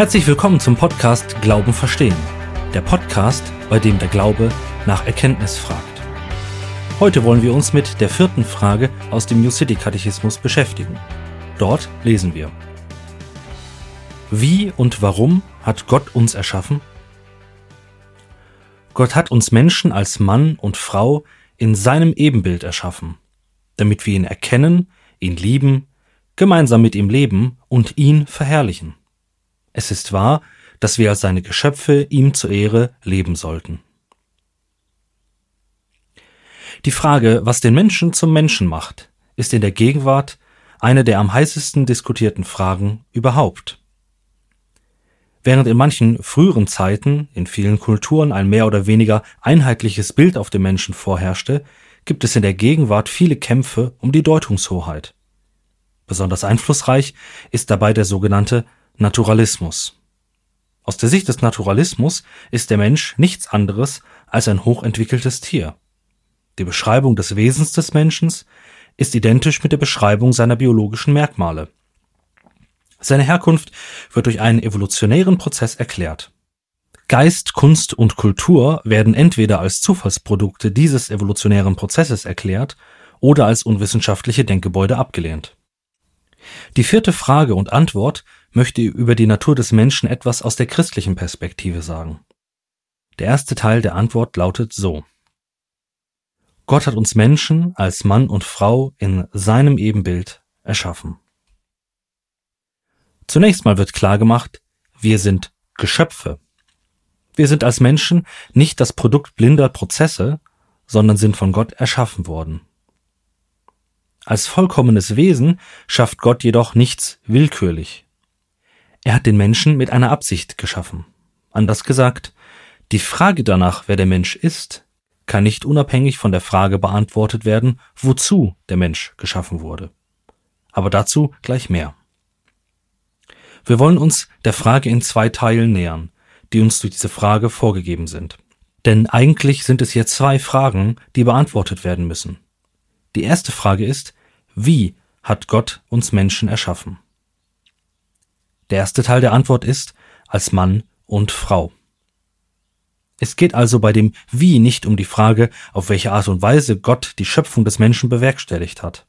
Herzlich willkommen zum Podcast Glauben verstehen. Der Podcast, bei dem der Glaube nach Erkenntnis fragt. Heute wollen wir uns mit der vierten Frage aus dem New City Katechismus beschäftigen. Dort lesen wir. Wie und warum hat Gott uns erschaffen? Gott hat uns Menschen als Mann und Frau in seinem Ebenbild erschaffen, damit wir ihn erkennen, ihn lieben, gemeinsam mit ihm leben und ihn verherrlichen. Es ist wahr, dass wir als seine Geschöpfe ihm zur Ehre leben sollten. Die Frage, was den Menschen zum Menschen macht, ist in der Gegenwart eine der am heißesten diskutierten Fragen überhaupt. Während in manchen früheren Zeiten in vielen Kulturen ein mehr oder weniger einheitliches Bild auf den Menschen vorherrschte, gibt es in der Gegenwart viele Kämpfe um die Deutungshoheit. Besonders einflussreich ist dabei der sogenannte Naturalismus. Aus der Sicht des Naturalismus ist der Mensch nichts anderes als ein hochentwickeltes Tier. Die Beschreibung des Wesens des Menschen ist identisch mit der Beschreibung seiner biologischen Merkmale. Seine Herkunft wird durch einen evolutionären Prozess erklärt. Geist, Kunst und Kultur werden entweder als Zufallsprodukte dieses evolutionären Prozesses erklärt oder als unwissenschaftliche Denkgebäude abgelehnt. Die vierte Frage und Antwort möchte über die Natur des Menschen etwas aus der christlichen Perspektive sagen. Der erste Teil der Antwort lautet so. Gott hat uns Menschen als Mann und Frau in seinem Ebenbild erschaffen. Zunächst mal wird klar gemacht, wir sind Geschöpfe. Wir sind als Menschen nicht das Produkt blinder Prozesse, sondern sind von Gott erschaffen worden. Als vollkommenes Wesen schafft Gott jedoch nichts willkürlich. Er hat den Menschen mit einer Absicht geschaffen. Anders gesagt, die Frage danach, wer der Mensch ist, kann nicht unabhängig von der Frage beantwortet werden, wozu der Mensch geschaffen wurde. Aber dazu gleich mehr. Wir wollen uns der Frage in zwei Teilen nähern, die uns durch diese Frage vorgegeben sind. Denn eigentlich sind es hier zwei Fragen, die beantwortet werden müssen. Die erste Frage ist, wie hat Gott uns Menschen erschaffen? Der erste Teil der Antwort ist als Mann und Frau. Es geht also bei dem Wie nicht um die Frage, auf welche Art und Weise Gott die Schöpfung des Menschen bewerkstelligt hat.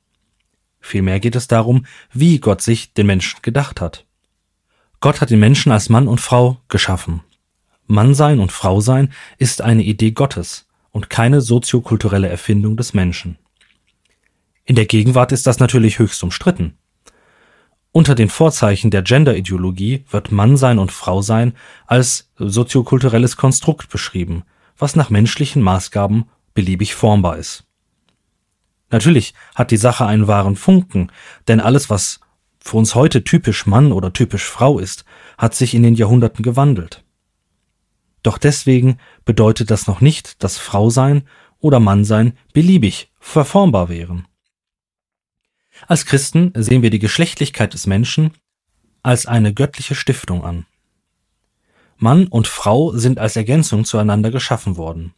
Vielmehr geht es darum, wie Gott sich den Menschen gedacht hat. Gott hat den Menschen als Mann und Frau geschaffen. Mannsein und Frausein ist eine Idee Gottes und keine soziokulturelle Erfindung des Menschen. In der Gegenwart ist das natürlich höchst umstritten. Unter den Vorzeichen der Genderideologie wird Mannsein und Frausein als soziokulturelles Konstrukt beschrieben, was nach menschlichen Maßgaben beliebig formbar ist. Natürlich hat die Sache einen wahren Funken, denn alles, was für uns heute typisch Mann oder typisch Frau ist, hat sich in den Jahrhunderten gewandelt. Doch deswegen bedeutet das noch nicht, dass Frausein oder Mannsein beliebig verformbar wären. Als Christen sehen wir die Geschlechtlichkeit des Menschen als eine göttliche Stiftung an. Mann und Frau sind als Ergänzung zueinander geschaffen worden.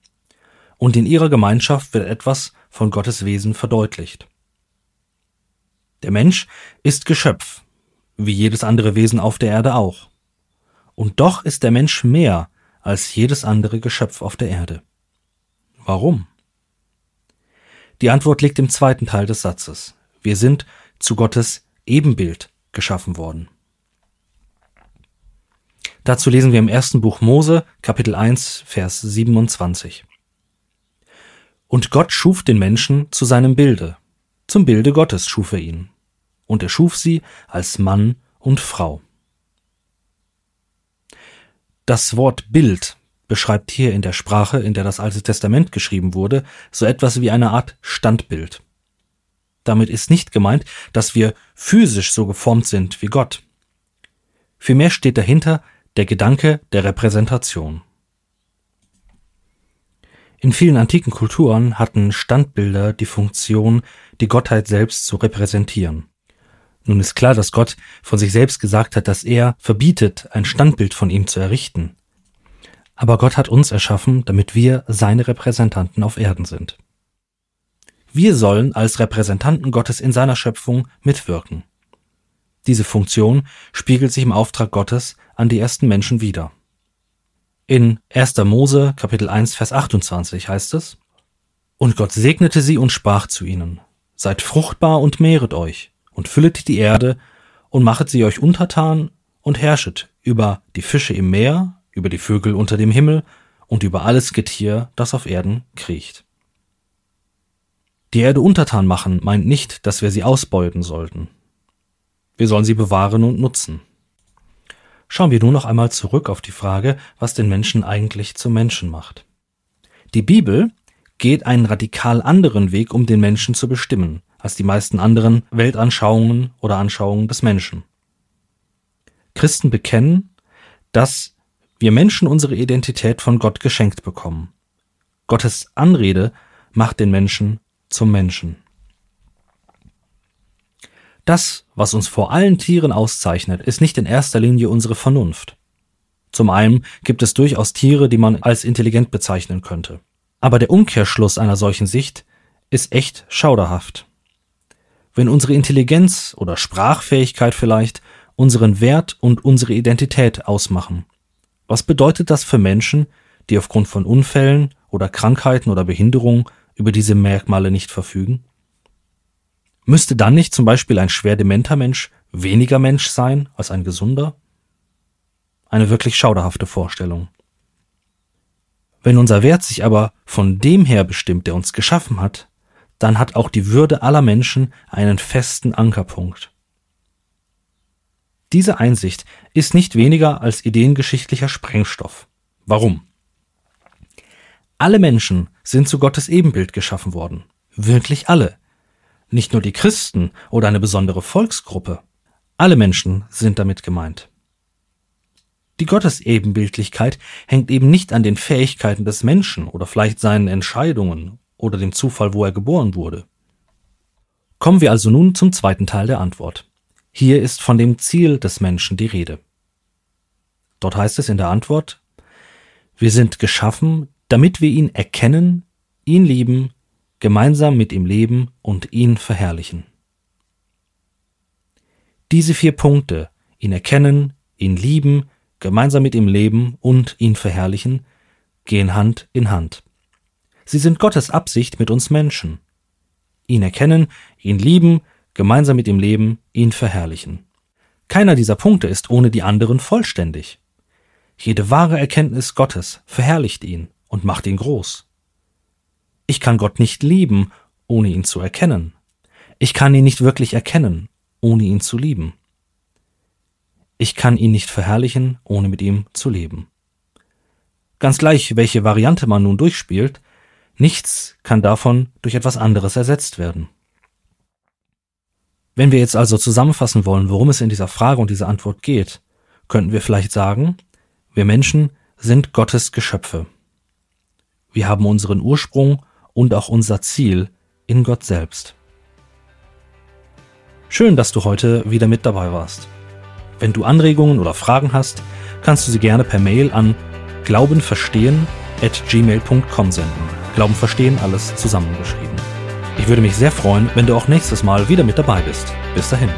Und in ihrer Gemeinschaft wird etwas von Gottes Wesen verdeutlicht. Der Mensch ist Geschöpf, wie jedes andere Wesen auf der Erde auch. Und doch ist der Mensch mehr als jedes andere Geschöpf auf der Erde. Warum? Die Antwort liegt im zweiten Teil des Satzes. Wir sind zu Gottes Ebenbild geschaffen worden. Dazu lesen wir im ersten Buch Mose, Kapitel 1, Vers 27. Und Gott schuf den Menschen zu seinem Bilde. Zum Bilde Gottes schuf er ihn. Und er schuf sie als Mann und Frau. Das Wort Bild beschreibt hier in der Sprache, in der das Alte Testament geschrieben wurde, so etwas wie eine Art Standbild. Damit ist nicht gemeint, dass wir physisch so geformt sind wie Gott. Vielmehr steht dahinter der Gedanke der Repräsentation. In vielen antiken Kulturen hatten Standbilder die Funktion, die Gottheit selbst zu repräsentieren. Nun ist klar, dass Gott von sich selbst gesagt hat, dass er verbietet, ein Standbild von ihm zu errichten. Aber Gott hat uns erschaffen, damit wir seine Repräsentanten auf Erden sind. Wir sollen als Repräsentanten Gottes in seiner Schöpfung mitwirken. Diese Funktion spiegelt sich im Auftrag Gottes an die ersten Menschen wider. In 1. Mose Kapitel 1 Vers 28 heißt es, Und Gott segnete sie und sprach zu ihnen, Seid fruchtbar und mehret euch, und füllet die Erde, und machet sie euch untertan, und herrschet über die Fische im Meer, über die Vögel unter dem Himmel, und über alles Getier, das auf Erden kriecht. Die Erde untertan machen meint nicht, dass wir sie ausbeuten sollten. Wir sollen sie bewahren und nutzen. Schauen wir nun noch einmal zurück auf die Frage, was den Menschen eigentlich zum Menschen macht. Die Bibel geht einen radikal anderen Weg, um den Menschen zu bestimmen, als die meisten anderen Weltanschauungen oder Anschauungen des Menschen. Christen bekennen, dass wir Menschen unsere Identität von Gott geschenkt bekommen. Gottes Anrede macht den Menschen zum Menschen. Das, was uns vor allen Tieren auszeichnet, ist nicht in erster Linie unsere Vernunft. Zum einen gibt es durchaus Tiere, die man als intelligent bezeichnen könnte. Aber der Umkehrschluss einer solchen Sicht ist echt schauderhaft. Wenn unsere Intelligenz oder Sprachfähigkeit vielleicht unseren Wert und unsere Identität ausmachen, was bedeutet das für Menschen, die aufgrund von Unfällen oder Krankheiten oder Behinderungen über diese Merkmale nicht verfügen? Müsste dann nicht zum Beispiel ein schwer dementer Mensch weniger Mensch sein als ein gesunder? Eine wirklich schauderhafte Vorstellung. Wenn unser Wert sich aber von dem her bestimmt, der uns geschaffen hat, dann hat auch die Würde aller Menschen einen festen Ankerpunkt. Diese Einsicht ist nicht weniger als ideengeschichtlicher Sprengstoff. Warum? Alle Menschen sind zu Gottes Ebenbild geschaffen worden. Wirklich alle. Nicht nur die Christen oder eine besondere Volksgruppe. Alle Menschen sind damit gemeint. Die Gottesebenbildlichkeit hängt eben nicht an den Fähigkeiten des Menschen oder vielleicht seinen Entscheidungen oder dem Zufall, wo er geboren wurde. Kommen wir also nun zum zweiten Teil der Antwort. Hier ist von dem Ziel des Menschen die Rede. Dort heißt es in der Antwort, wir sind geschaffen, damit wir ihn erkennen, ihn lieben gemeinsam mit ihm leben und ihn verherrlichen. Diese vier Punkte, ihn erkennen, ihn lieben, gemeinsam mit ihm leben und ihn verherrlichen, gehen Hand in Hand. Sie sind Gottes Absicht mit uns Menschen. Ihn erkennen, ihn lieben, gemeinsam mit ihm leben, ihn verherrlichen. Keiner dieser Punkte ist ohne die anderen vollständig. Jede wahre Erkenntnis Gottes verherrlicht ihn und macht ihn groß. Ich kann Gott nicht lieben, ohne ihn zu erkennen. Ich kann ihn nicht wirklich erkennen, ohne ihn zu lieben. Ich kann ihn nicht verherrlichen, ohne mit ihm zu leben. Ganz gleich, welche Variante man nun durchspielt, nichts kann davon durch etwas anderes ersetzt werden. Wenn wir jetzt also zusammenfassen wollen, worum es in dieser Frage und dieser Antwort geht, könnten wir vielleicht sagen, wir Menschen sind Gottes Geschöpfe. Wir haben unseren Ursprung und auch unser Ziel in Gott selbst. Schön, dass du heute wieder mit dabei warst. Wenn du Anregungen oder Fragen hast, kannst du sie gerne per Mail an glaubenverstehen at gmail.com senden. Glauben verstehen, alles zusammengeschrieben. Ich würde mich sehr freuen, wenn du auch nächstes Mal wieder mit dabei bist. Bis dahin.